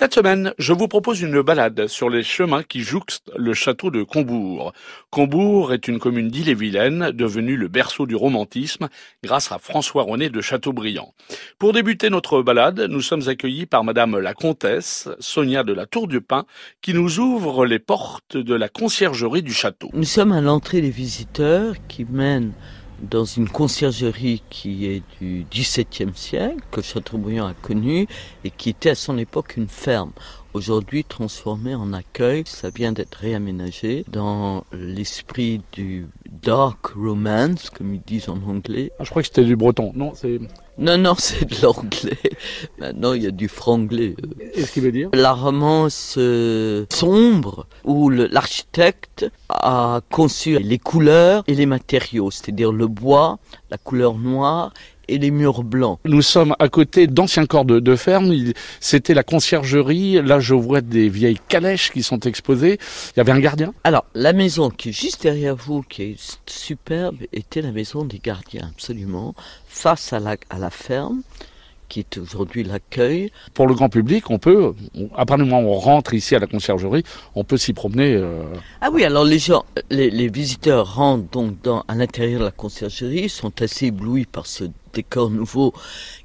Cette semaine, je vous propose une balade sur les chemins qui jouxtent le château de Combourg. Combourg est une commune d'Ille-et-Vilaine, devenue le berceau du romantisme grâce à François René de Chateaubriand. Pour débuter notre balade, nous sommes accueillis par Madame la Comtesse, Sonia de la Tour du Pin, qui nous ouvre les portes de la conciergerie du château. Nous sommes à l'entrée des visiteurs qui mènent dans une conciergerie qui est du XVIIe siècle, que Chateaubriand a connue et qui était à son époque une ferme. Aujourd'hui transformée en accueil, ça vient d'être réaménagé dans l'esprit du dark romance, comme ils disent en anglais. Ah, je crois que c'était du breton, non c'est... Non, non, c'est de l'anglais. Maintenant, il y a du franglais. Et ce qui veut dire La romance euh, sombre où l'architecte a conçu les couleurs et les matériaux, c'est-à-dire le bois, la couleur noire et les murs blancs. Nous sommes à côté d'anciens corps de, ferme. C'était la conciergerie. Là, je vois des vieilles calèches qui sont exposées. Il y avait un gardien Alors, la maison qui est juste derrière vous, qui est superbe, était la maison des gardiens, absolument, face à la, à la ferme qui est aujourd'hui l'accueil. Pour le grand public, on peut, à partir du moment où on rentre ici à la conciergerie, on peut s'y promener. Euh. Ah oui, alors les gens, les, visiteurs rentrent donc dans, à l'intérieur de la conciergerie, sont assez éblouis par ce décor nouveau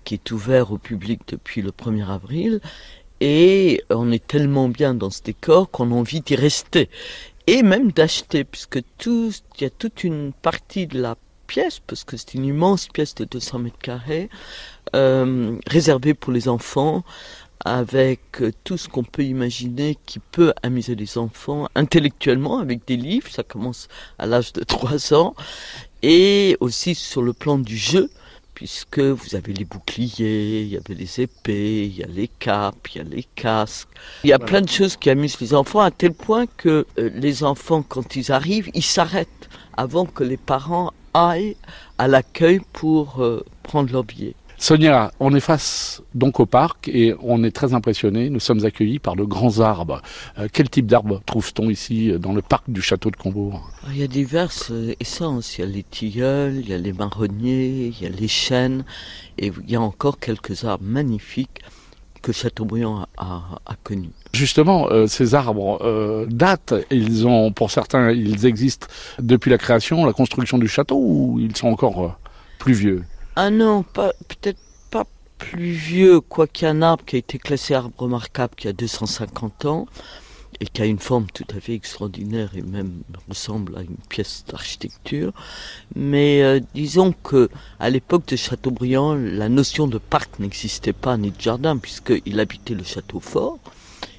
qui est ouvert au public depuis le 1er avril. Et on est tellement bien dans ce décor qu'on a envie d'y rester. Et même d'acheter, puisque tout, il y a toute une partie de la pièce, parce que c'est une immense pièce de 200 mètres carrés, euh, réservée pour les enfants, avec tout ce qu'on peut imaginer qui peut amuser les enfants intellectuellement, avec des livres, ça commence à l'âge de 3 ans, et aussi sur le plan du jeu, puisque vous avez les boucliers, il y avait les épées, il y a les capes, il y a les casques. Il y a plein de choses qui amusent les enfants à tel point que euh, les enfants, quand ils arrivent, ils s'arrêtent avant que les parents aillent à l'accueil pour euh, prendre leur billet. Sonia, on est face donc au parc et on est très impressionné. Nous sommes accueillis par de grands arbres. Euh, quel type d'arbres trouve-t-on ici euh, dans le parc du château de Combourg? Il y a diverses essences. Il y a les tilleuls, il y a les marronniers, il y a les chênes et il y a encore quelques arbres magnifiques que Chateaubriand a, a, connus. Justement, ces arbres datent, ils ont, pour certains, ils existent depuis la création, la construction du château, ou ils sont encore plus vieux? Ah non, pas peut-être pas plus vieux, quoi qu'il y a un arbre qui a été classé arbre remarquable qui a 250 ans et qui a une forme tout à fait extraordinaire et même ressemble à une pièce d'architecture. Mais euh, disons que à l'époque de Chateaubriand, la notion de parc n'existait pas ni de jardin puisqu'il habitait le château fort.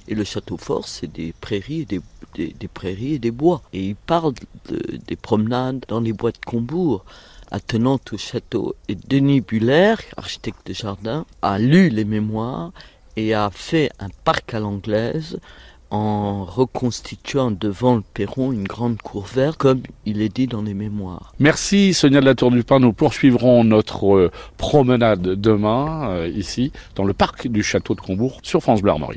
Et le château fort, c'est des prairies et des, des, prairies et des bois. Et il parle des promenades dans les bois de Combourg attenant au château. Et Denis Buller, architecte de jardin, a lu les mémoires et a fait un parc à l'anglaise en reconstituant devant le perron une grande cour verte, comme il est dit dans les mémoires. Merci Sonia de la Tour du Pin. Nous poursuivrons notre euh, promenade demain, euh, ici, dans le parc du château de Combourg, sur France Bleu Armorique.